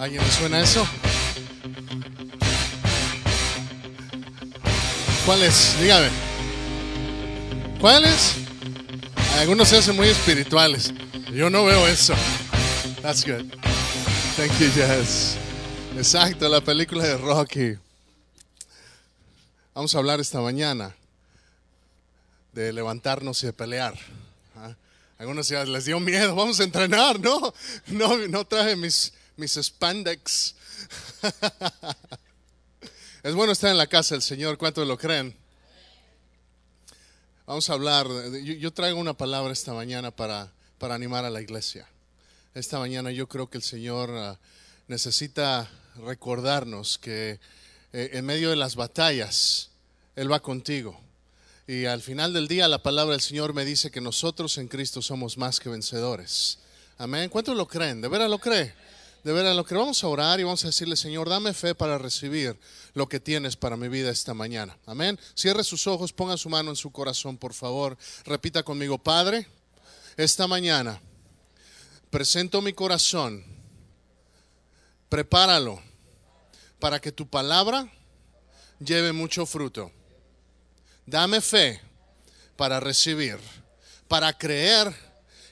¿Alguien le suena eso? ¿Cuál es? Dígame. ¿Cuál es? Algunos se hacen muy espirituales. Yo no veo eso. That's good. Thank you, Jess. Exacto, la película de Rocky. Vamos a hablar esta mañana de levantarnos y de pelear. ¿ah? Algunos ya les dio miedo, vamos a entrenar. No, no, no traje mis, mis spandex. Es bueno estar en la casa del Señor, ¿cuántos lo creen? Vamos a hablar, yo, yo traigo una palabra esta mañana para, para animar a la iglesia. Esta mañana yo creo que el Señor ah, necesita recordarnos que eh, en medio de las batallas, Él va contigo. Y al final del día la palabra del Señor me dice que nosotros en Cristo somos más que vencedores. Amén. ¿Cuántos lo creen? ¿De veras lo cree? De veras lo cree. Vamos a orar y vamos a decirle, Señor, dame fe para recibir lo que tienes para mi vida esta mañana. Amén. Cierre sus ojos, ponga su mano en su corazón, por favor. Repita conmigo, Padre, esta mañana presento mi corazón. Prepáralo para que tu palabra lleve mucho fruto. Dame fe para recibir, para creer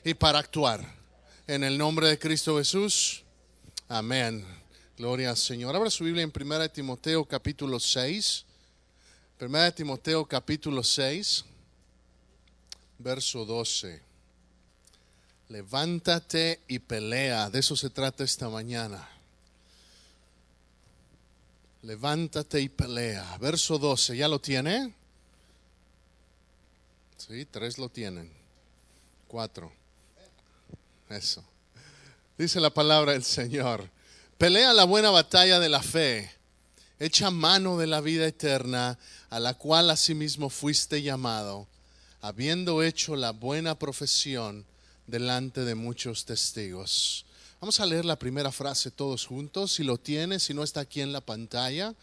y para actuar. En el nombre de Cristo Jesús. Amén. Gloria al Señor. Abra su Biblia en 1 Timoteo capítulo 6. 1 Timoteo capítulo 6, verso 12. Levántate y pelea. De eso se trata esta mañana. Levántate y pelea. Verso 12. ¿Ya lo tiene? Sí, tres lo tienen. Cuatro. Eso. Dice la palabra del Señor. Pelea la buena batalla de la fe. Echa mano de la vida eterna, a la cual asimismo fuiste llamado, habiendo hecho la buena profesión delante de muchos testigos. Vamos a leer la primera frase todos juntos. Si lo tiene, si no está aquí en la pantalla.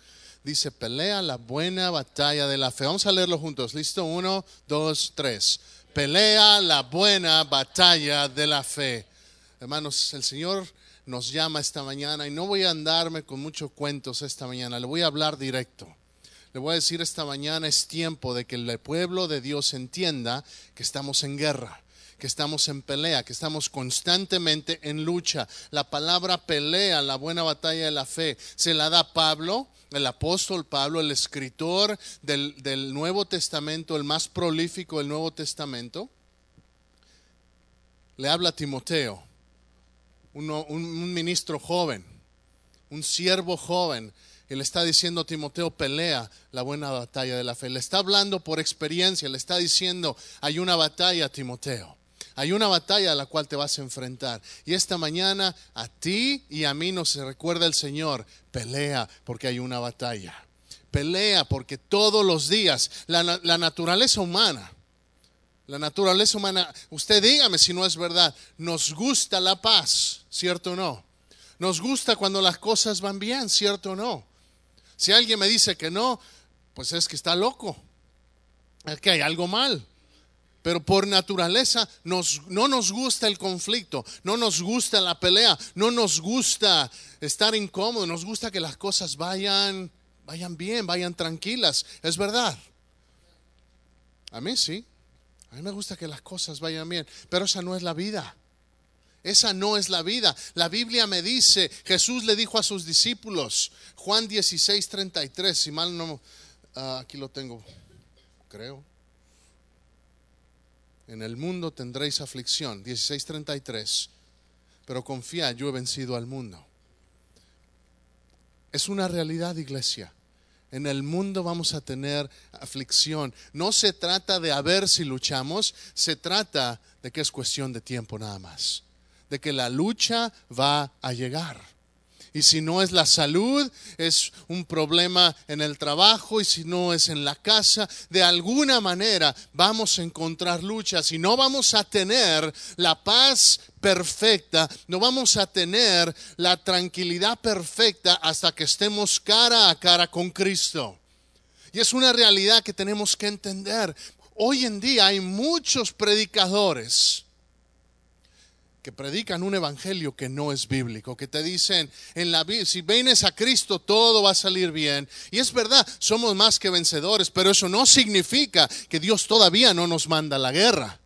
Dice, pelea la buena batalla de la fe. Vamos a leerlo juntos. Listo, uno, dos, tres. Pelea la buena batalla de la fe. Hermanos, el Señor nos llama esta mañana y no voy a andarme con muchos cuentos esta mañana. Le voy a hablar directo. Le voy a decir esta mañana es tiempo de que el pueblo de Dios entienda que estamos en guerra que estamos en pelea, que estamos constantemente en lucha. La palabra pelea, la buena batalla de la fe, se la da Pablo, el apóstol Pablo, el escritor del, Nuevo Testamento, el más prolífico del Nuevo Testamento. Le habla a Timoteo, un, un ministro joven, un siervo joven, y le está diciendo a Timoteo, pelea la buena batalla de la fe. Le está hablando por experiencia, le está diciendo, hay una batalla, Timoteo. Hay una batalla a la cual te vas a enfrentar. Y esta mañana a ti y a mí nos recuerda el Señor, pelea porque hay una batalla. Pelea porque todos los días la, la naturaleza humana, la naturaleza humana, usted dígame si no es verdad, nos gusta la paz, ¿cierto o no? Nos gusta cuando las cosas van bien, ¿cierto o no? Si alguien me dice que no, pues es que está loco. Es que hay algo mal. Pero por naturaleza nos, no nos gusta el conflicto, no nos gusta la pelea, no nos gusta estar incómodos, nos gusta que las cosas vayan, vayan bien, vayan tranquilas. Es verdad. A mí sí. A mí me gusta que las cosas vayan bien, pero esa no es la vida. Esa no es la vida. La Biblia me dice, Jesús le dijo a sus discípulos, Juan 16, 33, si mal no, ah, aquí lo tengo, creo. En el mundo tendréis aflicción, 16, 33, pero confía, yo he vencido al mundo. Es una realidad, iglesia. En el mundo vamos a tener aflicción. No se trata de a ver si luchamos, se trata de que es cuestión de tiempo nada más. De que la lucha va a llegar. Y si no es la salud, es un problema en el trabajo y si no es en la casa, de alguna manera vamos a encontrar luchas y no vamos a tener la paz perfecta, no vamos a tener la tranquilidad perfecta hasta que estemos cara a cara con Cristo. Y es una realidad que tenemos que entender. Hoy en día hay muchos predicadores que predican un evangelio que no es bíblico, que te dicen, en la si vienes a Cristo todo va a salir bien. Y es verdad, somos más que vencedores, pero eso no significa que Dios todavía no nos manda la guerra.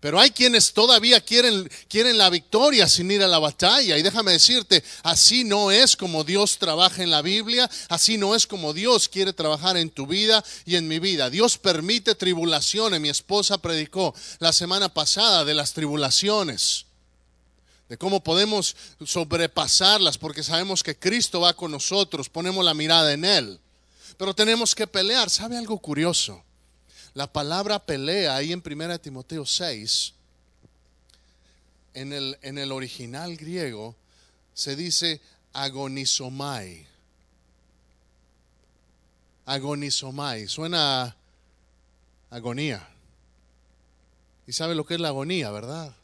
Pero hay quienes todavía quieren, quieren la victoria sin ir a la batalla. Y déjame decirte, así no es como Dios trabaja en la Biblia, así no es como Dios quiere trabajar en tu vida y en mi vida. Dios permite tribulaciones. Mi esposa predicó la semana pasada de las tribulaciones, de cómo podemos sobrepasarlas, porque sabemos que Cristo va con nosotros, ponemos la mirada en Él. Pero tenemos que pelear. ¿Sabe algo curioso? La palabra pelea ahí en 1 Timoteo 6, en el, en el original griego, se dice agonizomai. Agonizomai. Suena agonía. Y sabe lo que es la agonía, ¿verdad?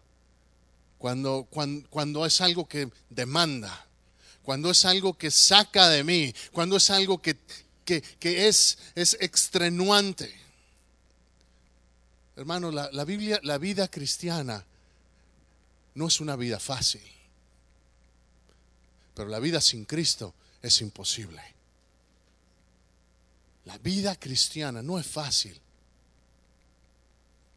Cuando, cuando, cuando, es algo que demanda, cuando es algo que saca de mí, cuando es algo que, que, que es, es extenuante. Hermano, la, Biblia, la vida cristiana no es una vida fácil. Pero la vida sin Cristo es imposible. La vida cristiana no es fácil.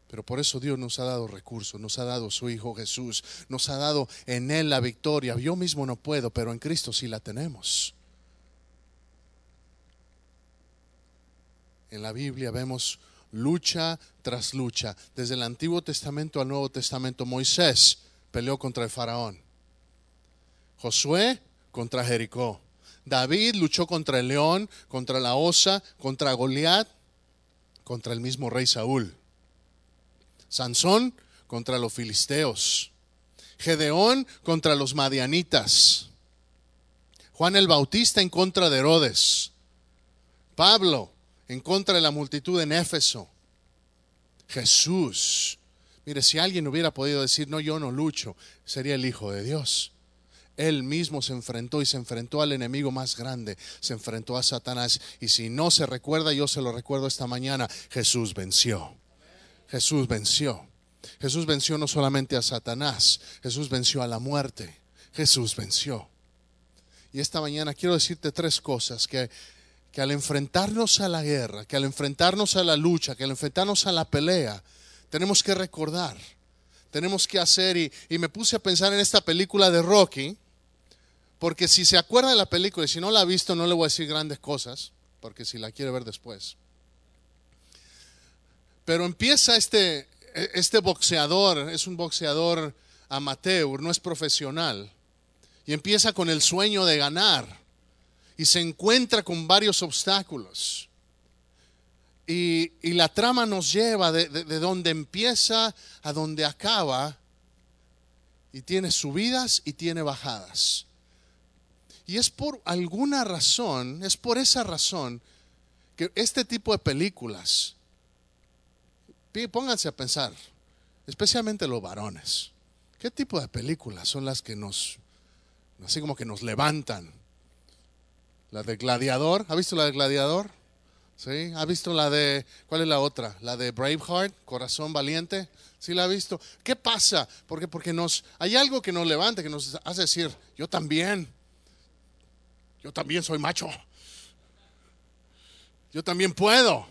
Pero por eso Dios nos ha dado recursos, nos ha dado su Hijo Jesús, nos ha dado en Él la victoria. Yo mismo no puedo, pero en Cristo sí la tenemos. En la Biblia vemos lucha tras lucha. Desde el Antiguo Testamento al Nuevo Testamento, Moisés peleó contra el faraón. Josué contra Jericó. David luchó contra el león, contra la osa, contra Goliat, contra el mismo rey Saúl. Sansón contra los filisteos. Gedeón contra los madianitas. Juan el Bautista en contra de Herodes. Pablo en contra de la multitud en Éfeso. Jesús. Mire, si alguien hubiera podido decir, no, yo no lucho, sería el Hijo de Dios. Él mismo se enfrentó y se enfrentó al enemigo más grande, se enfrentó a Satanás. Y si no se recuerda, yo se lo recuerdo esta mañana, Jesús venció. Jesús venció. Jesús venció no solamente a Satanás, Jesús venció a la muerte. Jesús venció. Y esta mañana quiero decirte tres cosas que que al enfrentarnos a la guerra, que al enfrentarnos a la lucha, que al enfrentarnos a la pelea, tenemos que recordar, tenemos que hacer, y, me puse a pensar en esta película de Rocky, porque si se acuerda de la película, y si no la ha visto, no le voy a decir grandes cosas, porque si la quiere ver después. Pero empieza este, este boxeador, es un boxeador amateur, no es profesional, y empieza con el sueño de ganar y se encuentra con varios obstáculos. Y, la trama nos lleva de, de donde empieza a donde acaba y tiene subidas y tiene bajadas. Y es por alguna razón, es por esa razón que este tipo de películas, pónganse a pensar, especialmente los varones, ¿qué tipo de películas son las que nos, así como que nos levantan? La de Gladiador. ¿Ha visto la de Gladiador? ¿Sí? ¿Ha visto la de, cuál es la otra? La de Braveheart, Corazón Valiente. ¿Sí la ha visto? ¿Qué pasa? Porque, porque nos, hay algo que nos levanta, que nos hace decir, yo también, yo también soy macho. Yo también puedo.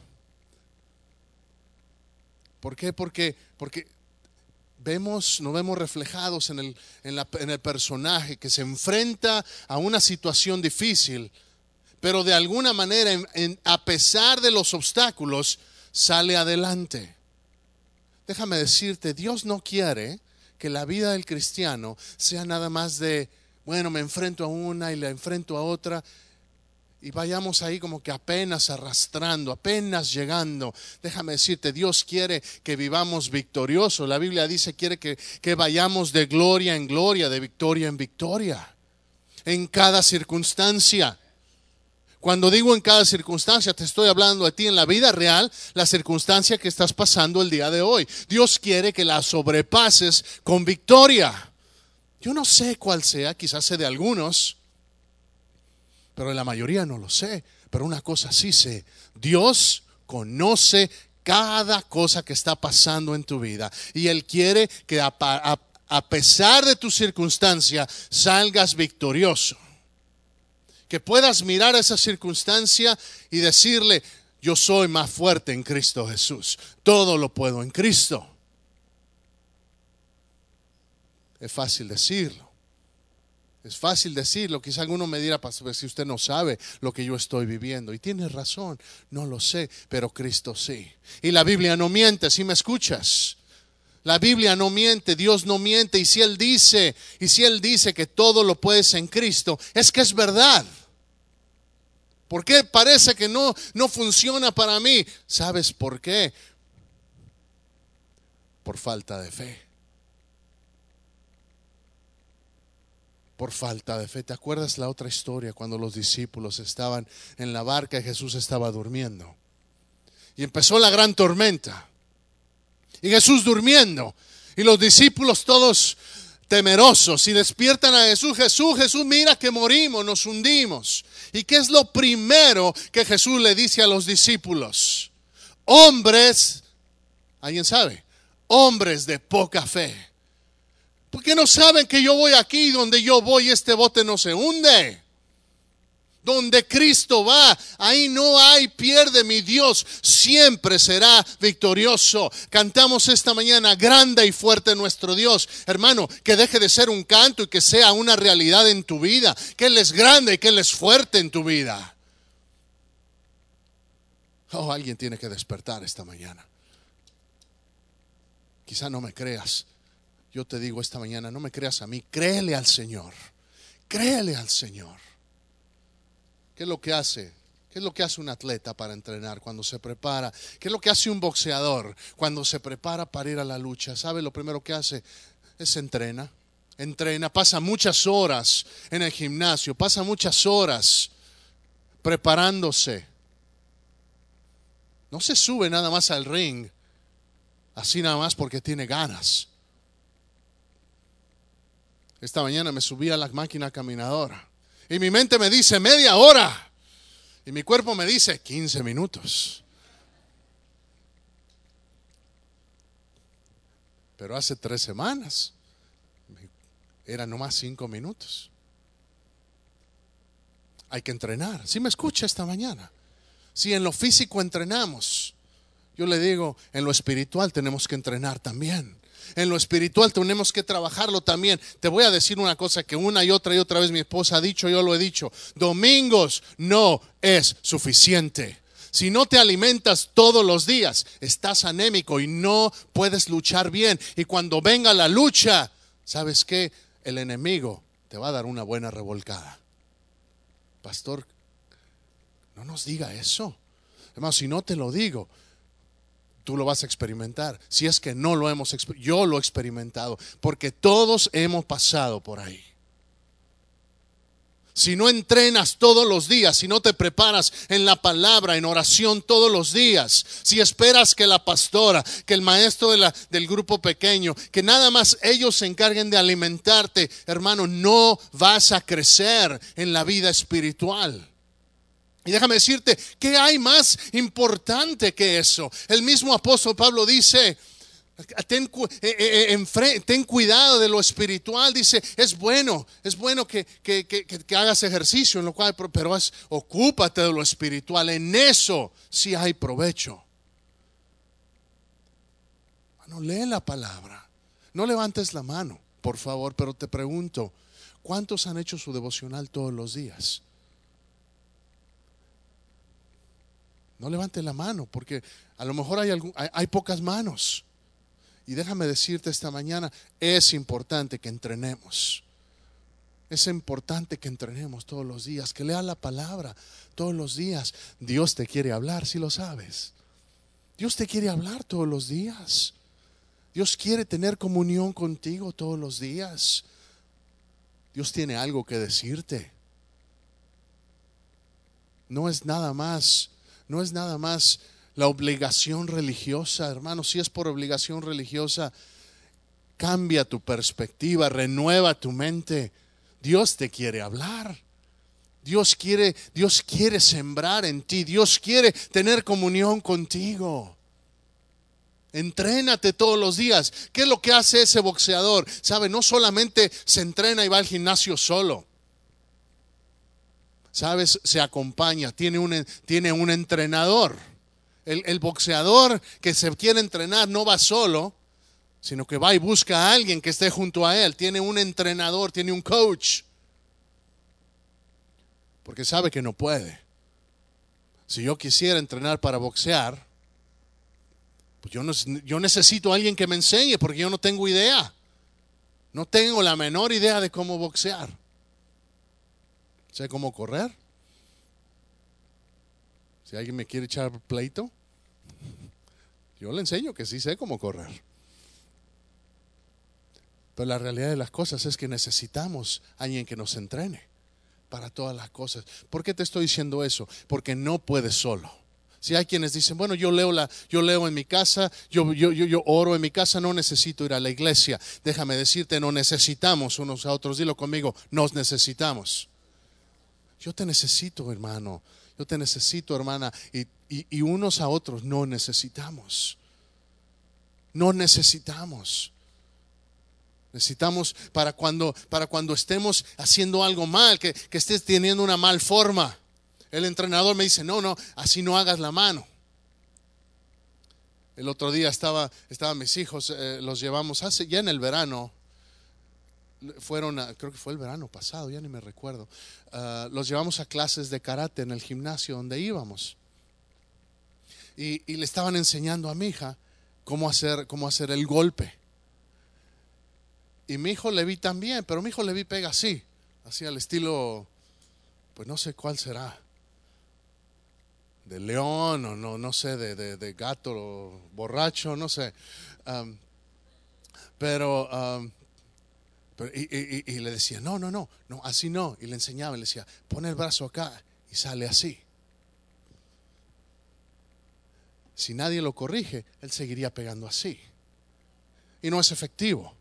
¿Por qué? Porque, porque vemos, nos vemos reflejados en el, en, en el personaje que se enfrenta a una situación difícil pero de alguna manera, a pesar de los obstáculos, sale adelante. Déjame decirte, Dios no quiere que la vida del cristiano sea nada más de, bueno, me enfrento a una y la enfrento a otra y vayamos ahí como que apenas arrastrando, apenas llegando. Déjame decirte, Dios quiere que vivamos victoriosos. La Biblia dice, quiere que, que vayamos de gloria en gloria, de victoria en victoria, en cada circunstancia. Cuando digo en cada circunstancia, te estoy hablando de ti en la vida real, la circunstancia que estás pasando el día de hoy. Dios quiere que la sobrepases con victoria. Yo no sé cuál sea, quizás sé de algunos, pero la mayoría no lo sé. Pero una cosa sí sé, Dios conoce cada cosa que está pasando en tu vida y Él quiere que a, a pesar de tu circunstancia, salgas victorioso. Que puedas mirar esa circunstancia y decirle, yo soy más fuerte en Cristo Jesús. Todo lo puedo en Cristo. Es fácil decirlo. Es fácil decirlo. Quizá alguno me dirá, pastor, si usted no sabe lo que yo estoy viviendo. Y tiene razón, no lo sé, pero Cristo sí. Y la Biblia no miente, si me escuchas. La Biblia no miente, Dios no miente. Y si Él dice, y si Él dice que todo lo puedes en Cristo, es que es verdad. ¿Por qué parece que no, no funciona para mí? ¿Sabes por qué? Por falta de fe. Por falta de fe. ¿Te acuerdas la otra historia cuando los discípulos estaban en la barca y Jesús estaba durmiendo? Y empezó la gran tormenta. Y Jesús durmiendo. Y los discípulos todos temerosos y despiertan a Jesús. Jesús, Jesús, mira que morimos, nos hundimos. ¿Y qué es lo primero que Jesús le dice a los discípulos? Hombres, ¿alguien sabe? Hombres de poca fe. Porque no saben que yo voy aquí, donde yo voy, este bote no se hunde. Donde Cristo va, ahí no hay pierde. Mi Dios siempre será victorioso. Cantamos esta mañana, grande y fuerte nuestro Dios. Hermano, que deje de ser un canto y que sea una realidad en tu vida. Que Él es grande y que Él es fuerte en tu vida. Oh, alguien tiene que despertar esta mañana. Quizá no me creas. Yo te digo esta mañana, no me creas a mí, créele al Señor. Créele al Señor. ¿Qué es lo que hace? ¿Qué es lo que hace un atleta para entrenar cuando se prepara? ¿Qué es lo que hace un boxeador cuando se prepara para ir a la lucha? ¿Sabe lo primero que hace? Es entrena. Entrena, pasa muchas horas en el gimnasio, pasa muchas horas preparándose. No se sube nada más al ring, así nada más porque tiene ganas. Esta mañana me subí a la máquina caminadora y mi mente me dice media hora. Y mi cuerpo me dice 15 minutos. Pero hace tres semanas eran nomás cinco minutos. Hay que entrenar. Si me escucha esta mañana. Si en lo físico entrenamos, yo le digo, en lo espiritual tenemos que entrenar también en lo espiritual tenemos que trabajarlo también. Te voy a decir una cosa que una y otra y otra vez mi esposa ha dicho, yo lo he dicho. Domingos no es suficiente. Si no te alimentas todos los días, estás anémico y no puedes luchar bien. Y cuando venga la lucha, ¿sabes qué? El enemigo te va a dar una buena revolcada. Pastor, no nos diga eso. Hermano, si no te lo digo, tú lo vas a experimentar. Si es que no lo hemos yo lo he experimentado, porque todos hemos pasado por ahí. Si no entrenas todos los días, si no te preparas en la palabra, en oración todos los días, si esperas que la pastora, que el maestro de la, del grupo pequeño, que nada más ellos se encarguen de alimentarte, hermano, no vas a crecer en la vida espiritual. Y déjame decirte, ¿qué hay más importante que eso? El mismo apóstol Pablo dice, Ten, eh, eh, eh, ten, cuidado de lo espiritual. Dice, es bueno, es bueno que, hagas ejercicio, en lo cual, pero ocúpate de lo espiritual. En eso sí hay provecho. No lee la palabra. No levantes la mano, por favor, pero te pregunto, ¿cuántos han hecho su devocional todos los días? No levante la mano, porque a lo mejor hay, hay, pocas manos. Y déjame decirte esta mañana, es importante que entrenemos. Es importante que entrenemos todos los días, que lea la palabra todos los días. Dios te quiere hablar, si lo sabes. Dios te quiere hablar todos los días. Dios quiere tener comunión contigo todos los días. Dios tiene algo que decirte. No es nada más no es nada más la obligación religiosa, hermano. Si es por obligación religiosa, cambia tu perspectiva, renueva tu mente. Dios te quiere hablar. Dios quiere, Dios quiere sembrar en ti. Dios quiere tener comunión contigo. Entrénate todos los días. ¿Qué es lo que hace ese boxeador? Sabe, no solamente se entrena y va al gimnasio solo. Sabes, se acompaña, tiene un, tiene un entrenador. El, el boxeador que se quiere entrenar no va solo, sino que va y busca a alguien que esté junto a él. Tiene un entrenador, tiene un coach. Porque sabe que no puede. Si yo quisiera entrenar para boxear, pues yo, no, yo necesito a alguien que me enseñe porque yo no tengo idea. No tengo la menor idea de cómo boxear. Sé cómo correr. Si alguien me quiere echar pleito, yo le enseño que sí sé cómo correr. Pero la realidad de las cosas es que necesitamos a alguien que nos entrene para todas las cosas. ¿Por qué te estoy diciendo eso? Porque no puedes solo. Si hay quienes dicen, bueno, yo leo, la, yo leo en mi casa, yo, yo, yo, yo, oro en mi casa, no necesito ir a la iglesia. Déjame decirte, no necesitamos unos a otros. Dilo conmigo, nos necesitamos. Yo te necesito, hermano. Yo te necesito, hermana. Y, y, y unos a otros no necesitamos. No necesitamos. Necesitamos para cuando, para cuando estemos haciendo algo mal, que, que estés teniendo una mal forma. El entrenador me dice, no, no, así no hagas la mano. El otro día estaba, estaban mis hijos, eh, los llevamos hace ya en el verano. Fueron, creo que fue el verano pasado, ya ni me recuerdo. Uh, los llevamos a clases de karate en el gimnasio donde íbamos. Y, y, le estaban enseñando a mi hija cómo hacer, cómo hacer el golpe. Y mi hijo le vi también, pero mi hijo le vi pega así, así al estilo, pues no sé cuál será de león o no, no sé, de, de, gato borracho, no sé. Pero, y, y, le decía, no, no, no, no, así no. Y le enseñaba, y le decía, pon el brazo acá y sale así. Si nadie lo corrige, él seguiría pegando así. Y no es efectivo.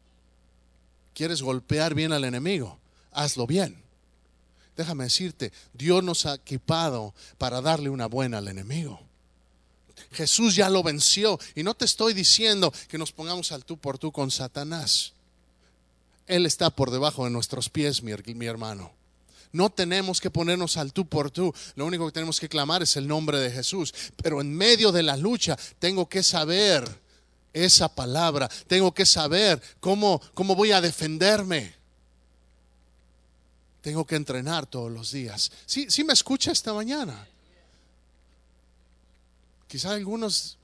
¿Quieres golpear bien al enemigo? Hazlo bien. Déjame decirte, Dios nos ha equipado para darle una buena al enemigo. Jesús ya lo venció y no te estoy diciendo que nos pongamos al tú por tú con Satanás. Él está por debajo de nuestros pies, mi, hermano. No tenemos que ponernos al tú por tú. Lo único que tenemos que clamar es el nombre de Jesús. Pero en medio de la lucha tengo que saber esa palabra. Tengo que saber cómo, cómo voy a defenderme. Tengo que entrenar todos los días. Sí, sí me escucha esta mañana. Quizá algunos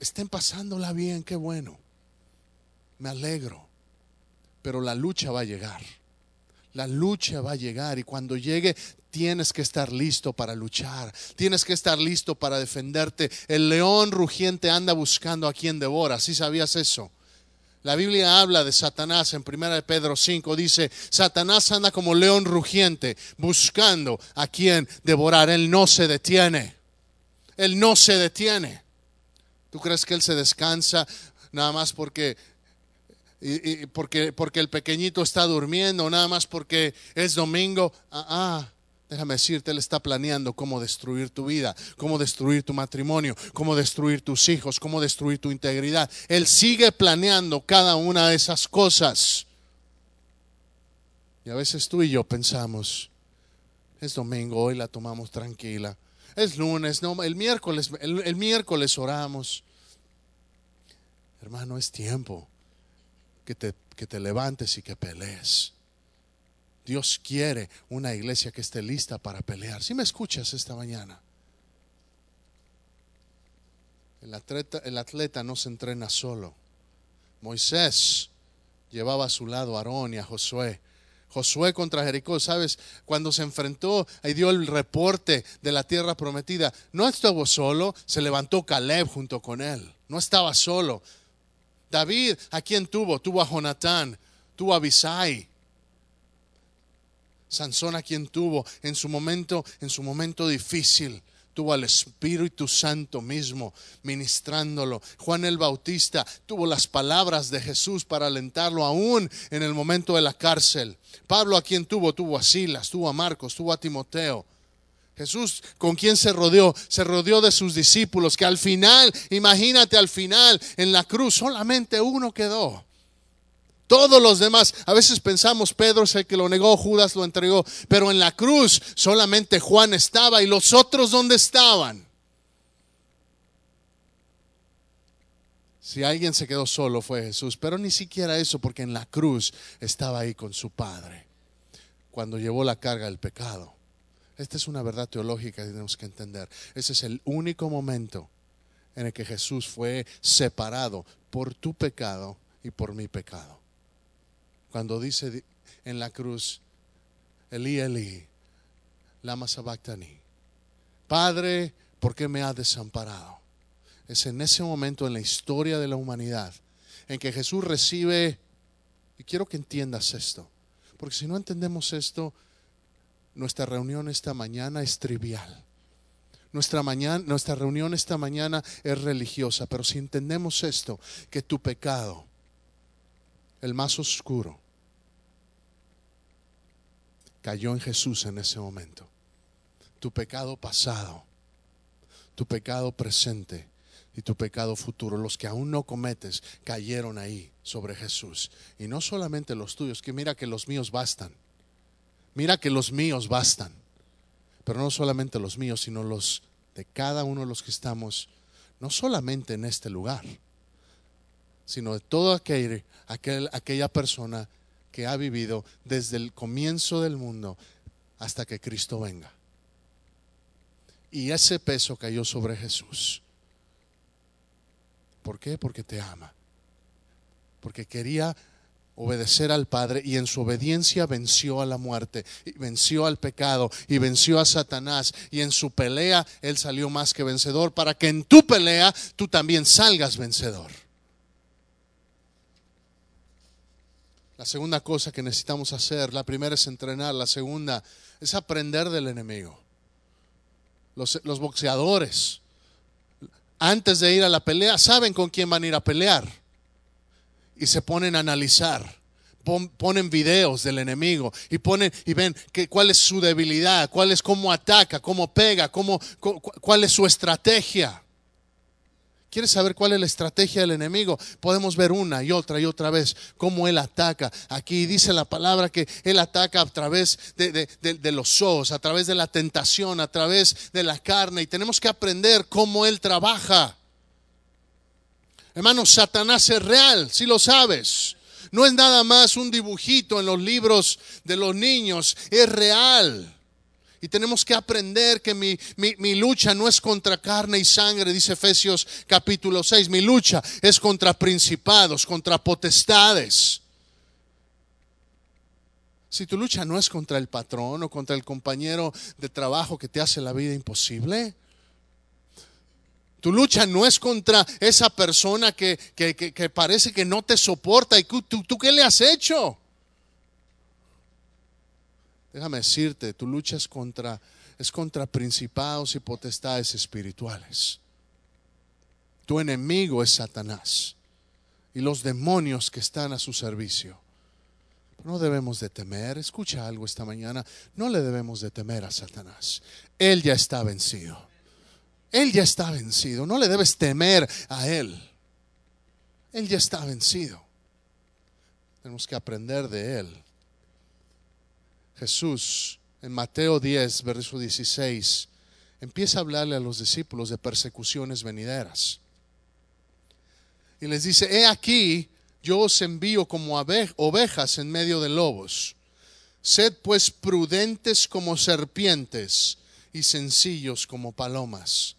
estén pasándola bien, qué bueno. Me alegro. Pero la lucha va a llegar. La lucha va a llegar y cuando llegue tienes que estar listo para luchar. Tienes que estar listo para defenderte. El león rugiente anda buscando a quien devora. ¿Sí sabías eso? La Biblia habla de Satanás en 1 Pedro 5, dice, Satanás anda como león rugiente buscando a quien devorar. Él no se detiene. Él no se detiene. ¿Tú crees que él se descansa nada más porque, y, porque, porque el pequeñito está durmiendo, nada más porque es domingo? Ah, ah. Déjame decirte, Él está planeando cómo destruir tu vida, cómo destruir tu matrimonio, cómo destruir tus hijos, cómo destruir tu integridad. Él sigue planeando cada una de esas cosas. Y a veces tú y yo pensamos, es domingo, hoy la tomamos tranquila. Es lunes, no, el miércoles, el miércoles oramos. Hermano, es tiempo que te, que te levantes y que pelees. Dios quiere una iglesia que esté lista para pelear. Si me escuchas esta mañana, el atleta, el atleta no se entrena solo. Moisés llevaba a su lado a Aarón y a Josué. Josué contra Jericó, ¿sabes? Cuando se enfrentó y dio el reporte de la tierra prometida, no estuvo solo, se levantó Caleb junto con él. No estaba solo. David, ¿a quién tuvo? Tuvo a Jonatán, tuvo a Abisai, Sansón a quien tuvo en su momento, en su momento difícil, tuvo al Espíritu Santo mismo ministrándolo. Juan el Bautista tuvo las palabras de Jesús para alentarlo aún en el momento de la cárcel. Pablo a quien tuvo, tuvo a Silas, tuvo a Marcos, tuvo a Timoteo. Jesús, ¿con quién se rodeó? Se rodeó de sus discípulos, que al final, imagínate al final, en la cruz solamente uno quedó. Todos los demás, a veces pensamos Pedro es el que lo negó, Judas lo entregó, pero en la cruz solamente Juan estaba y los otros dónde estaban. Si alguien se quedó solo fue Jesús, pero ni siquiera eso, porque en la cruz estaba ahí con su Padre, cuando llevó la carga del pecado. Esta es una verdad teológica que tenemos que entender. Ese es el único momento en el que Jesús fue separado por tu pecado y por mi pecado. Cuando dice en la cruz, Elí, Elí, lama sabactani, Padre, ¿por qué me has desamparado? es en ese momento en la historia de la humanidad en que Jesús recibe, y quiero que entiendas esto, porque si no entendemos esto, nuestra reunión esta mañana es trivial. Nuestra, mañana, nuestra reunión esta mañana es religiosa, pero si entendemos esto, que tu pecado, el más oscuro, cayó en Jesús en ese momento. Tu pecado pasado, tu pecado presente y tu pecado futuro, los que aún no cometes, cayeron ahí sobre Jesús. Y no solamente los tuyos, que mira que los míos bastan. Mira que los míos bastan. Pero no solamente los míos, sino los de cada uno de los que estamos, no solamente en este lugar, sino de toda aquel, aquella persona que ha vivido desde el comienzo del mundo hasta que Cristo venga. Y ese peso cayó sobre Jesús. ¿Por qué? Porque te ama. Porque quería obedecer al Padre y en su obediencia venció a la muerte, y venció al pecado y venció a Satanás y en su pelea él salió más que vencedor para que en tu pelea tú también salgas vencedor. La segunda cosa que necesitamos hacer, la primera es entrenar, la segunda es aprender del enemigo. Los, los boxeadores antes de ir a la pelea, saben con quién van a ir a pelear. Y se ponen a analizar. Ponen videos del enemigo y ponen y ven que, cuál es su debilidad, cuál es cómo ataca, cómo pega, cómo, cuál es su estrategia. ¿Quieres saber cuál es la estrategia del enemigo? Podemos ver una y otra y otra vez cómo él ataca. Aquí dice la palabra que él ataca a través de, los ojos, a través de la tentación, a través de la carne. Y tenemos que aprender cómo él trabaja. Hermanos, Satanás es real, si lo sabes. No es nada más un dibujito en los libros de los niños, es real. Y tenemos que aprender que mi, lucha no es contra carne y sangre, dice Efesios capítulo 6. Mi lucha es contra principados, contra potestades. Si tu lucha no es contra el patrón o contra el compañero de trabajo que te hace la vida imposible, tu lucha no es contra esa persona que, parece que no te soporta. ¿Y tú, tú qué le has hecho? Déjame decirte, tu lucha es contra, es contra principados y potestades espirituales. Tu enemigo es Satanás y los demonios que están a su servicio. No debemos de temer, escucha algo esta mañana, no le debemos de temer a Satanás. Él ya está vencido. Él ya está vencido, no le debes temer a Él. Él ya está vencido. Tenemos que aprender de Él. Jesús en Mateo 10, verso 16, empieza a hablarle a los discípulos de persecuciones venideras. Y les dice, he aquí, yo os envío como ovejas en medio de lobos. Sed pues prudentes como serpientes y sencillos como palomas.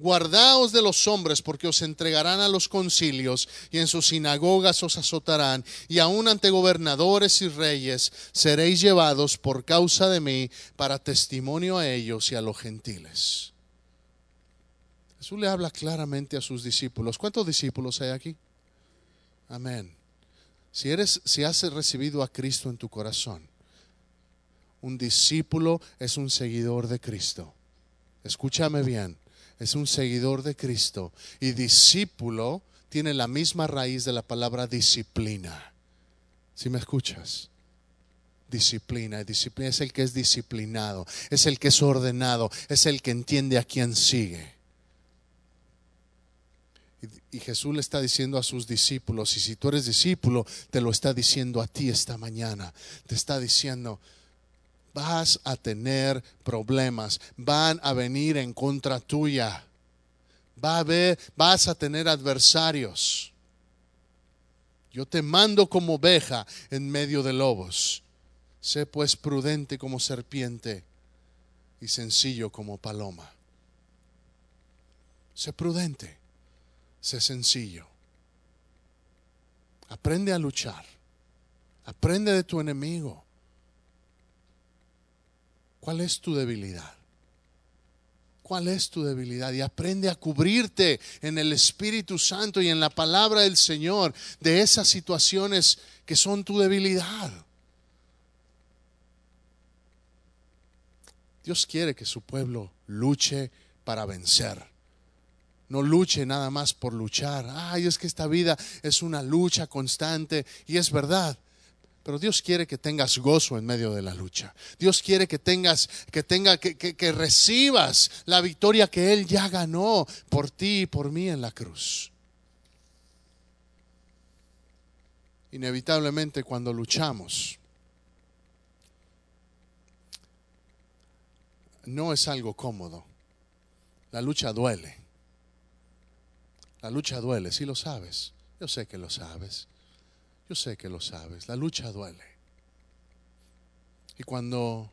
Guardaos de los hombres, porque os entregarán a los concilios y en sus sinagogas os azotarán, y aun ante gobernadores y reyes seréis llevados por causa de mí para testimonio a ellos y a los gentiles. Jesús le habla claramente a sus discípulos. ¿Cuántos discípulos hay aquí? Amén. Si eres, si has recibido a Cristo en tu corazón, un discípulo es un seguidor de Cristo. Escúchame bien es un seguidor de Cristo. Y discípulo tiene la misma raíz de la palabra disciplina. Si me escuchas? disciplina. Disciplina es el que es disciplinado, es el que es ordenado, es el que entiende a quién sigue. Y Jesús le está diciendo a sus discípulos, y si tú eres discípulo, te lo está diciendo a ti esta mañana. Te está diciendo, vas a tener problemas, van a venir en contra tuya. Va a haber, vas a tener adversarios. Yo te mando como oveja en medio de lobos. Sé pues prudente como serpiente y sencillo como paloma. Sé prudente, sé sencillo. Aprende a luchar. Aprende de tu enemigo. ¿Cuál es tu debilidad? ¿Cuál es tu debilidad? Y aprende a cubrirte en el Espíritu Santo y en la palabra del Señor de esas situaciones que son tu debilidad. Dios quiere que su pueblo luche para vencer. No luche nada más por luchar. Ay, es que esta vida es una lucha constante y es verdad. Pero Dios quiere que tengas gozo en medio de la lucha. Dios quiere que tengas, que tenga, que, que, que recibas la victoria que Él ya ganó por ti y por mí en la cruz. Inevitablemente cuando luchamos, no es algo cómodo. La lucha duele. La lucha duele, si lo sabes. Yo sé que lo sabes. Yo sé que lo sabes. La lucha duele. Y cuando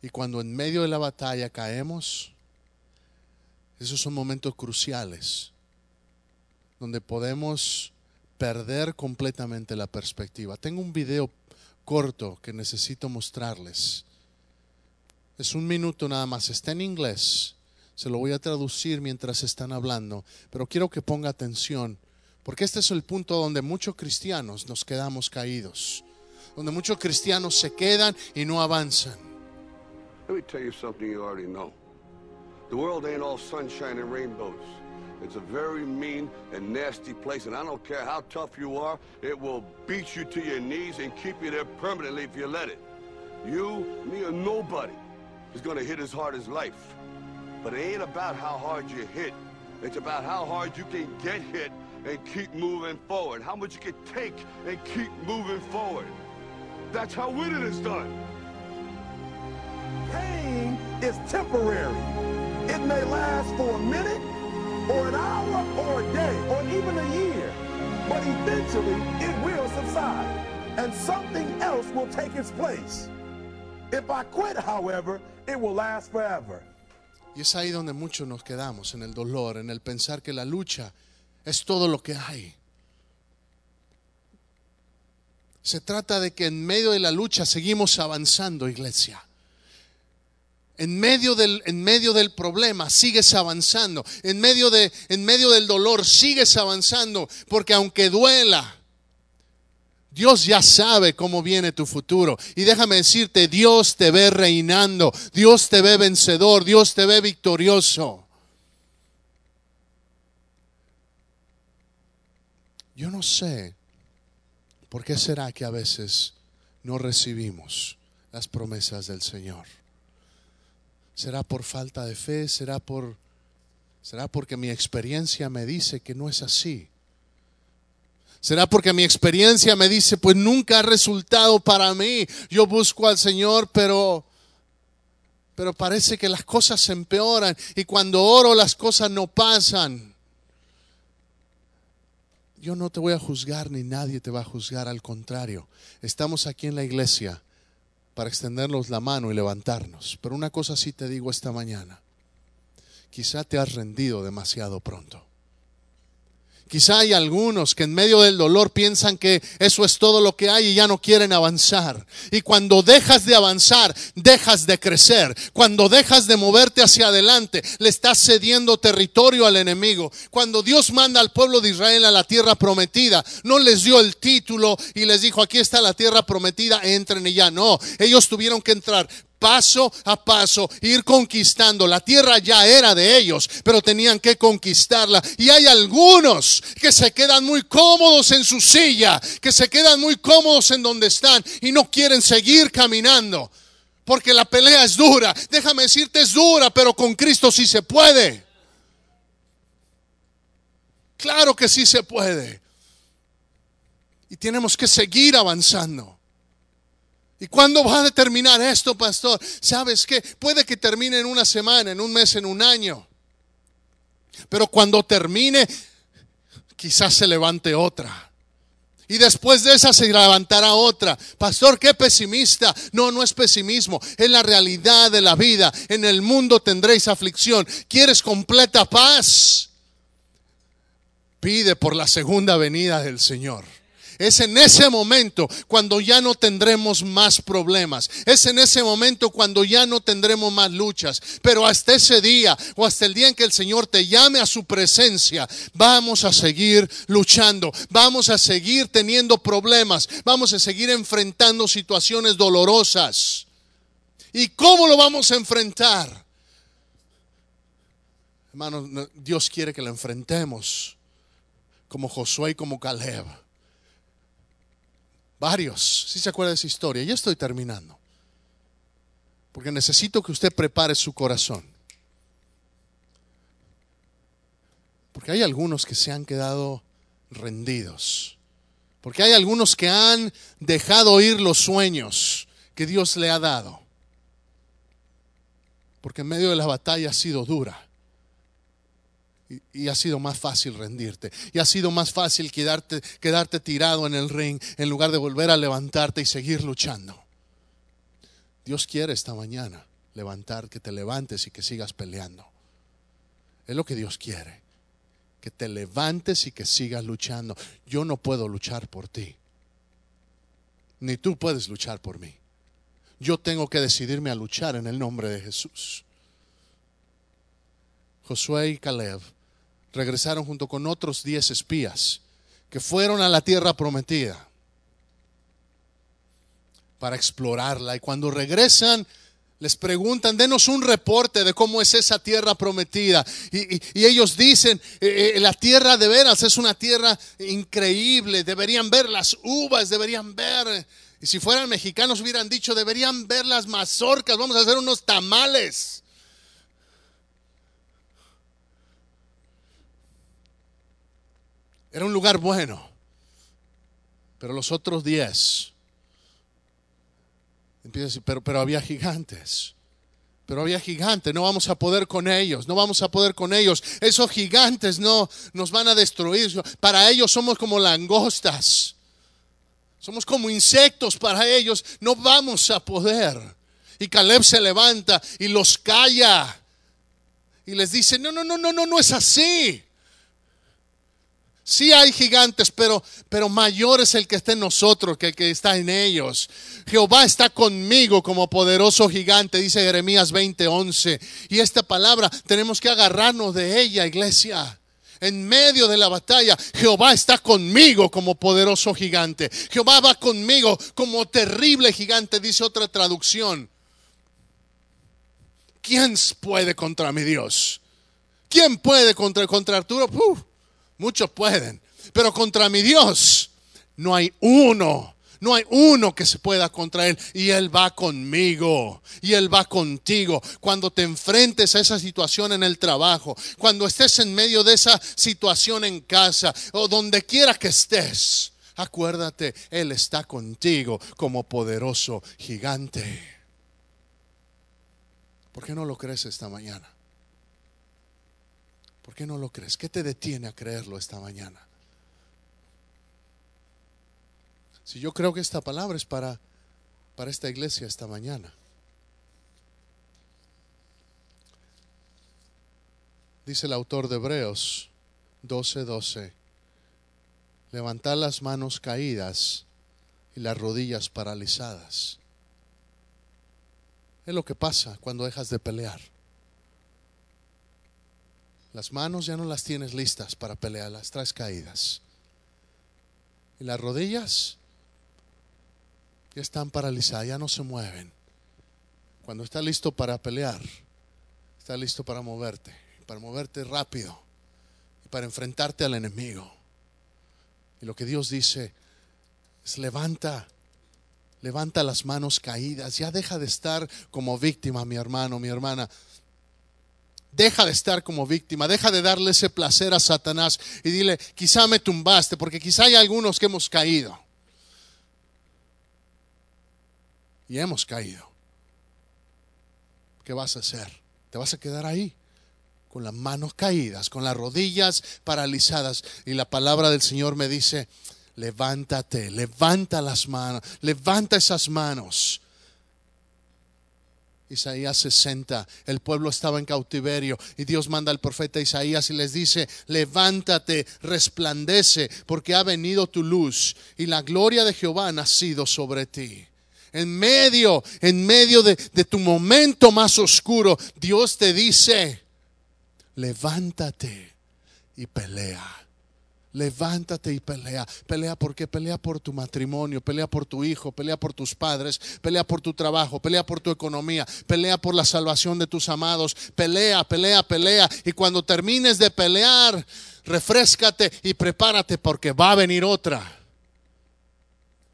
y cuando en medio de la batalla caemos, esos son momentos cruciales donde podemos perder completamente la perspectiva. Tengo un video corto que necesito mostrarles. Es un minuto nada más, está en inglés. Se lo voy a traducir mientras están hablando, pero quiero que ponga atención, porque este es el punto donde muchos cristianos nos quedamos caídos, donde muchos cristianos se quedan y no avanzan. Let me tell you something you already know. The world ain't all sunshine and rainbows. It's a very mean and nasty place, and I don't care how tough you are, it will beat you to your knees and keep you there permanently if you let it. You, me, or nobody is gonna hit as hard as life. But it ain't about how hard you hit. It's about how hard you can get hit and keep moving forward. How much you can take and keep moving forward. That's how winning is done. Pain is temporary. It may last for a minute, or an hour, or a day, or even a year. But eventually, it will subside, and something else will take its place. If I quit, however, it will last forever. Y es ahí donde muchos nos quedamos, en el dolor, en el pensar que la lucha es todo lo que hay. Se trata de que en medio de la lucha seguimos avanzando, iglesia. En medio del, en medio del problema sigues avanzando. En medio, de, en medio del dolor sigues avanzando. Porque aunque duela, Dios ya sabe cómo viene tu futuro. Y déjame decirte, Dios te ve reinando. Dios te ve vencedor. Dios te ve victorioso. Yo no sé por qué será que a veces no recibimos las promesas del Señor. ¿Será por falta de fe? ¿Será por será porque mi experiencia me dice que no es así? ¿Será porque mi experiencia me dice, pues nunca ha resultado para mí? Yo busco al Señor, pero pero parece que las cosas se empeoran y cuando oro las cosas no pasan. Yo no te voy a juzgar ni nadie te va a juzgar, al contrario. Estamos aquí en la iglesia para extendernos la mano y levantarnos. Pero una cosa sí te digo esta mañana. Quizá te has rendido demasiado pronto. Quizá hay algunos que en medio del dolor piensan que eso es todo lo que hay y ya no quieren avanzar. Y cuando dejas de avanzar, dejas de crecer. Cuando dejas de moverte hacia adelante, le estás cediendo territorio al enemigo. Cuando Dios manda al pueblo de Israel a la tierra prometida, no les dio el título y les dijo, aquí está la tierra prometida, entren y ya. No, ellos tuvieron que entrar paso a paso, ir conquistando. La tierra ya era de ellos, pero tenían que conquistarla. Y hay algunos que se quedan muy cómodos en su silla, que se quedan muy cómodos en donde están y no quieren seguir caminando. Porque la pelea es dura. Déjame decirte, es dura, pero con Cristo sí se puede. Claro que sí se puede. Y tenemos que seguir avanzando. ¿Y cuándo va a terminar esto, pastor? ¿Sabes qué? Puede que termine en una semana, en un mes, en un año. Pero cuando termine, quizás se levante otra. Y después de esa se levantará otra. Pastor, qué pesimista. No, no es pesimismo. Es la realidad de la vida. En el mundo tendréis aflicción. ¿Quieres completa paz? Pide por la segunda venida del Señor. Es en ese momento cuando ya no tendremos más problemas. Es en ese momento cuando ya no tendremos más luchas. Pero hasta ese día o hasta el día en que el Señor te llame a su presencia, vamos a seguir luchando. Vamos a seguir teniendo problemas. Vamos a seguir enfrentando situaciones dolorosas. ¿Y cómo lo vamos a enfrentar? Hermanos, Dios quiere que lo enfrentemos como Josué y como Caleb Varios, si se acuerda de esa historia. Ya estoy terminando. Porque necesito que usted prepare su corazón. Porque hay algunos que se han quedado rendidos. Porque hay algunos que han dejado ir los sueños que Dios le ha dado. Porque en medio de la batalla ha sido dura. Y, ha sido más fácil rendirte. Y ha sido más fácil quedarte, quedarte tirado en el ring en lugar de volver a levantarte y seguir luchando. Dios quiere esta mañana levantar, que te levantes y que sigas peleando. Es lo que Dios quiere. Que te levantes y que sigas luchando. Yo no puedo luchar por ti. Ni tú puedes luchar por mí. Yo tengo que decidirme a luchar en el nombre de Jesús. Josué y Caleb regresaron junto con otros diez espías que fueron a la tierra prometida para explorarla. Y cuando regresan, les preguntan, denos un reporte de cómo es esa tierra prometida. Y, ellos dicen, eh, eh, la tierra de veras es una tierra increíble, deberían ver las uvas, deberían ver, y si fueran mexicanos hubieran dicho, deberían ver las mazorcas, vamos a hacer unos tamales. Era un lugar bueno. Pero los otros diez, empieza a decir, pero, pero había gigantes. Pero había gigantes, no vamos a poder con ellos, no vamos a poder con ellos. Esos gigantes no nos van a destruir. Para ellos somos como langostas. Somos como insectos para ellos, no vamos a poder. Y Caleb se levanta y los calla. Y les dice, no, no, no, no, no, no es así. Sí hay gigantes, pero, pero mayor es el que está en nosotros que el que está en ellos. Jehová está conmigo como poderoso gigante, dice Jeremías 20:11. Y esta palabra tenemos que agarrarnos de ella, iglesia. En medio de la batalla, Jehová está conmigo como poderoso gigante. Jehová va conmigo como terrible gigante, dice otra traducción. ¿Quién puede contra mi Dios? ¿Quién puede contra, contra Arturo? Muchos pueden, pero contra mi Dios no hay uno. No hay uno que se pueda contra Él y Él va conmigo y Él va contigo. Cuando te enfrentes a esa situación en el trabajo, cuando estés en medio de esa situación en casa o donde quiera que estés, acuérdate, Él está contigo como poderoso gigante. ¿Por qué no lo crees esta mañana? ¿Por qué no lo crees? ¿Qué te detiene a creerlo esta mañana? Si yo creo que esta palabra es para, para esta iglesia esta mañana. Dice el autor de Hebreos 12:12, 12, levantar las manos caídas y las rodillas paralizadas. Es lo que pasa cuando dejas de pelear. Las manos ya no las tienes listas para pelear, las traes caídas. Y las rodillas ya están paralizadas, ya no se mueven. Cuando está listo para pelear, está listo para moverte, para moverte rápido y para enfrentarte al enemigo. Y lo que Dios dice es levanta, levanta las manos caídas, ya deja de estar como víctima, mi hermano, mi hermana. Deja de estar como víctima, deja de darle ese placer a Satanás y dile, quizá me tumbaste, porque quizá hay algunos que hemos caído. Y hemos caído. ¿Qué vas a hacer? ¿Te vas a quedar ahí? Con las manos caídas, con las rodillas paralizadas. Y la palabra del Señor me dice, levántate, levanta las manos, levanta esas manos. Isaías 60, el pueblo estaba en cautiverio y Dios manda al profeta Isaías y les dice, levántate, resplandece, porque ha venido tu luz y la gloria de Jehová ha nacido sobre ti. En medio, en medio de, de tu momento más oscuro, Dios te dice, levántate y pelea. Levántate y pelea. Pelea porque pelea por tu matrimonio, pelea por tu hijo, pelea por tus padres, pelea por tu trabajo, pelea por tu economía, pelea por la salvación de tus amados. Pelea, pelea, pelea. Y cuando termines de pelear, refrescate y prepárate porque va a venir otra.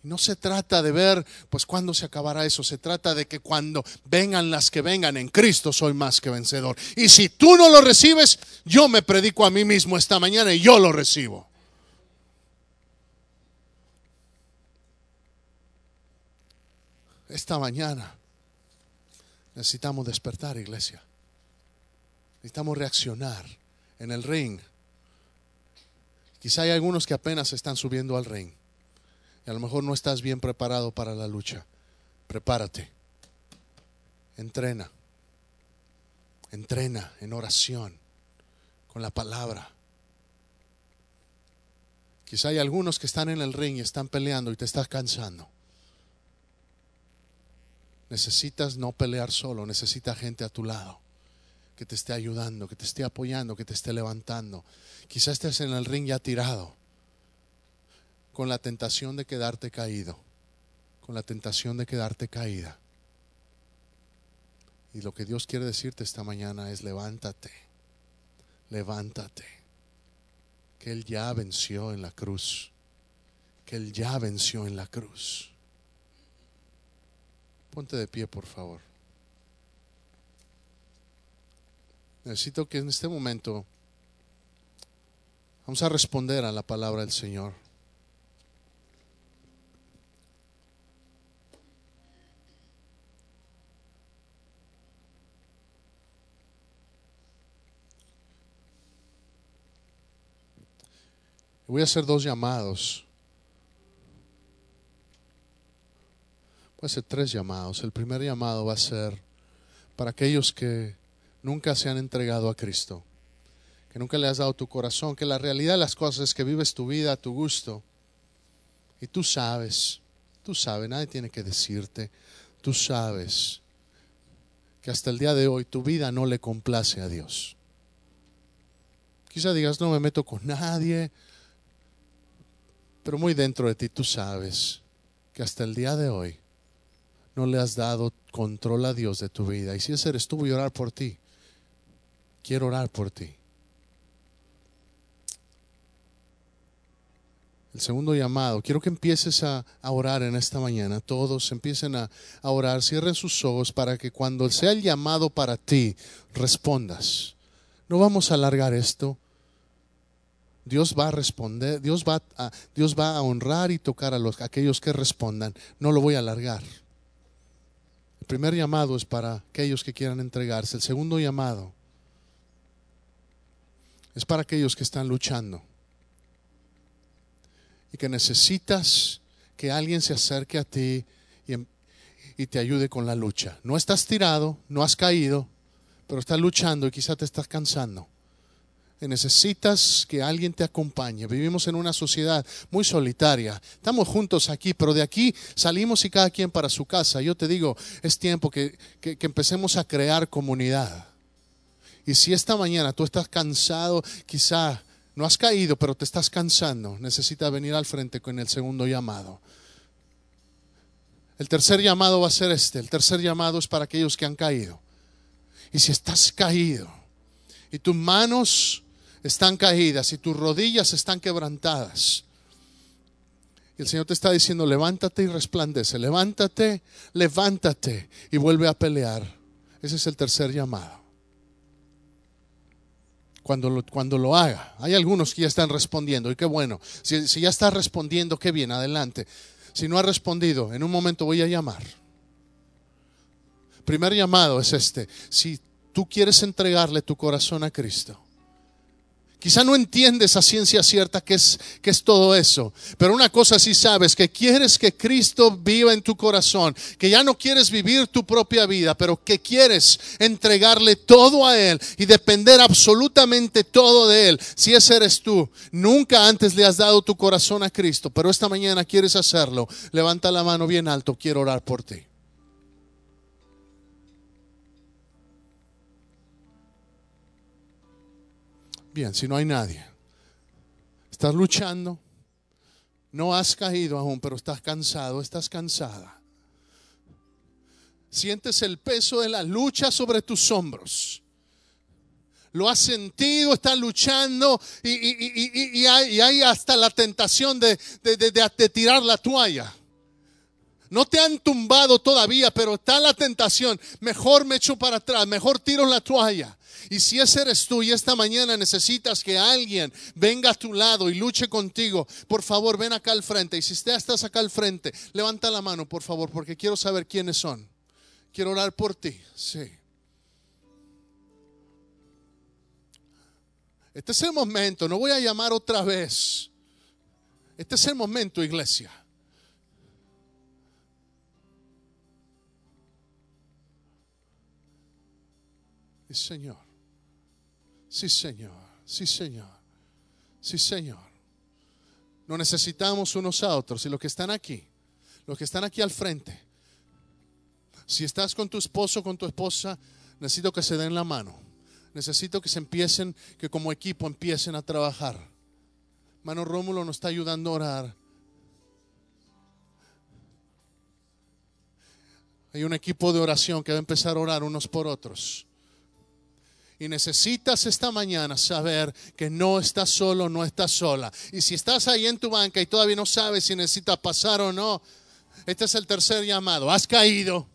No se trata de ver, pues cuándo se acabará eso. Se trata de que cuando vengan las que vengan en Cristo soy más que vencedor. Y si tú no lo recibes, yo me predico a mí mismo esta mañana y yo lo recibo. Esta mañana necesitamos despertar, iglesia. Necesitamos reaccionar en el ring. Quizá hay algunos que apenas están subiendo al ring. Y a lo mejor no estás bien preparado para la lucha. Prepárate. Entrena. Entrena en oración, con la palabra. Quizá hay algunos que están en el ring y están peleando y te estás cansando. Necesitas no pelear solo, necesita gente a tu lado que te esté ayudando, que te esté apoyando, que te esté levantando. Quizá estés en el ring ya tirado con la tentación de quedarte caído, con la tentación de quedarte caída. Y lo que Dios quiere decirte esta mañana es levántate, levántate, que Él ya venció en la cruz, que Él ya venció en la cruz. Ponte de pie, por favor. Necesito que en este momento vamos a responder a la palabra del Señor. Voy a hacer dos llamados. Voy a hacer tres llamados. El primer llamado va a ser para aquellos que nunca se han entregado a Cristo, que nunca le has dado tu corazón, que la realidad de las cosas es que vives tu vida a tu gusto. Y tú sabes, tú sabes, nadie tiene que decirte, tú sabes que hasta el día de hoy tu vida no le complace a Dios. Quizá digas, no me meto con nadie, pero muy dentro de ti tú sabes que hasta el día de hoy no le has dado control a Dios de tu vida. Y si ese eres tú, voy a orar por ti. Quiero orar por ti. El segundo llamado, quiero que empieces a, orar en esta mañana. Todos empiecen a, a orar, cierren sus ojos para que cuando sea el llamado para ti, respondas. No vamos a alargar esto. Dios va a responder, Dios va a, Dios va a honrar y tocar a, los, aquellos que respondan. No lo voy a alargar. El primer llamado es para aquellos que quieran entregarse. El segundo llamado es para aquellos que están luchando y que necesitas que alguien se acerque a ti y, em, y te ayude con la lucha. No estás tirado, no has caído, pero estás luchando y quizá te estás cansando necesitas que alguien te acompañe. Vivimos en una sociedad muy solitaria. Estamos juntos aquí, pero de aquí salimos y cada quien para su casa. Yo te digo, es tiempo que, que, empecemos a crear comunidad. Y si esta mañana tú estás cansado, quizá no has caído, pero te estás cansando, necesitas venir al frente con el segundo llamado. El tercer llamado va a ser este. El tercer llamado es para aquellos que han caído. Y si estás caído y tus manos están caídas y tus rodillas están quebrantadas, y el Señor te está diciendo, levántate y resplandece, levántate, levántate y vuelve a pelear. Ese es el tercer llamado. Cuando lo, cuando lo haga, hay algunos que ya están respondiendo y qué bueno. Si, ya está respondiendo, qué bien, adelante. Si no ha respondido, en un momento voy a llamar. Primer llamado es este. Si tú quieres entregarle tu corazón a Cristo, Quizá no entiendes a ciencia cierta qué es, qué es todo eso, pero una cosa sí sabes, que quieres que Cristo viva en tu corazón, que ya no quieres vivir tu propia vida, pero que quieres entregarle todo a Él y depender absolutamente todo de Él. Si ese eres tú, nunca antes le has dado tu corazón a Cristo, pero esta mañana quieres hacerlo, levanta la mano bien alto, quiero orar por ti. Bien, si no hay nadie. Estás luchando. No has caído aún, pero estás cansado, estás cansada. Sientes el peso de la lucha sobre tus hombros. Lo has sentido, estás luchando y, hay, hasta la tentación de, de tirar la toalla. No te han tumbado todavía, pero está la tentación. Mejor me echo para atrás, mejor tiro la toalla. Y si ese eres tú y esta mañana necesitas que alguien venga a tu lado y luche contigo, por favor ven acá al frente. Y si usted estás acá al frente, levanta la mano, por favor, porque quiero saber quiénes son. Quiero orar por ti. Sí. Este es el momento, no voy a llamar otra vez. Este es el momento, iglesia. Señor. Sí, Señor. Sí, Señor. Sí, Señor. No necesitamos unos a otros. Y los que están aquí, los que están aquí al frente, si estás con tu esposo, con tu esposa, necesito que se den la mano. Necesito que se empiecen, que como equipo empiecen a trabajar. Mano Rómulo nos está ayudando a orar. Hay un equipo de oración que va a empezar a orar unos por otros. Y necesitas esta mañana saber que no estás solo, no estás sola. Y si estás ahí en tu banca y todavía no sabes si necesitas pasar o no, este es el tercer llamado. Has caído.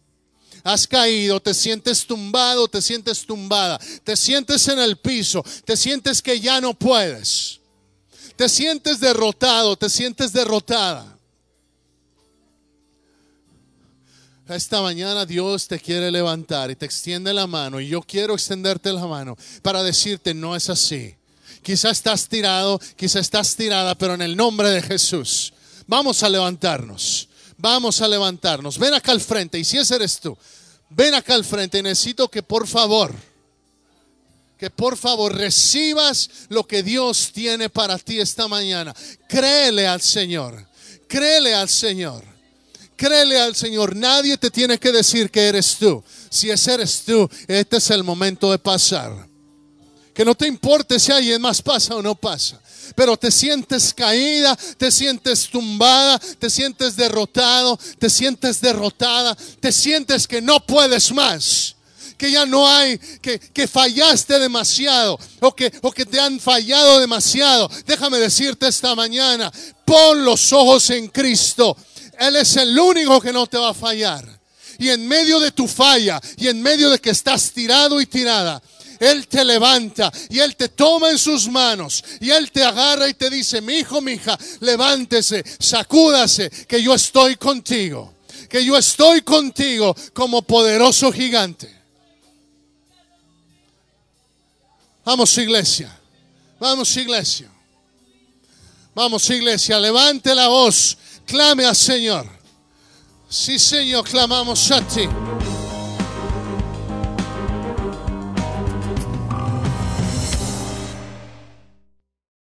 Has caído, te sientes tumbado, te sientes tumbada, te sientes en el piso, te sientes que ya no puedes, te sientes derrotado, te sientes derrotada. Esta mañana Dios te quiere levantar y te extiende la mano y yo quiero extenderte la mano para decirte no es así. Quizá estás tirado, quizá estás tirada, pero en el nombre de Jesús vamos a levantarnos. Vamos a levantarnos. Ven acá al frente y si ese eres tú, ven acá al frente necesito que por favor que por favor recibas lo que Dios tiene para ti esta mañana. Créele al Señor. Créele al Señor. Créele al Señor. Nadie te tiene que decir que eres tú. Si ese eres tú, este es el momento de pasar. Que no te importe si alguien más pasa o no pasa. Pero te sientes caída, te sientes tumbada, te sientes derrotado, te sientes derrotada, te sientes que no puedes más que ya no hay, que, que, fallaste demasiado o que, o que te han fallado demasiado. Déjame decirte esta mañana, pon los ojos en Cristo él es el único que no te va a fallar. Y en medio de tu falla y en medio de que estás tirado y tirada, Él te levanta y Él te toma en sus manos y Él te agarra y te dice, mi hijo, mi hija, levántese, sacúdase, que yo estoy contigo, que yo estoy contigo como poderoso gigante. Vamos iglesia, vamos iglesia, vamos iglesia, levante la voz Clame al Señor. Sí, Señor, clamamos a ti.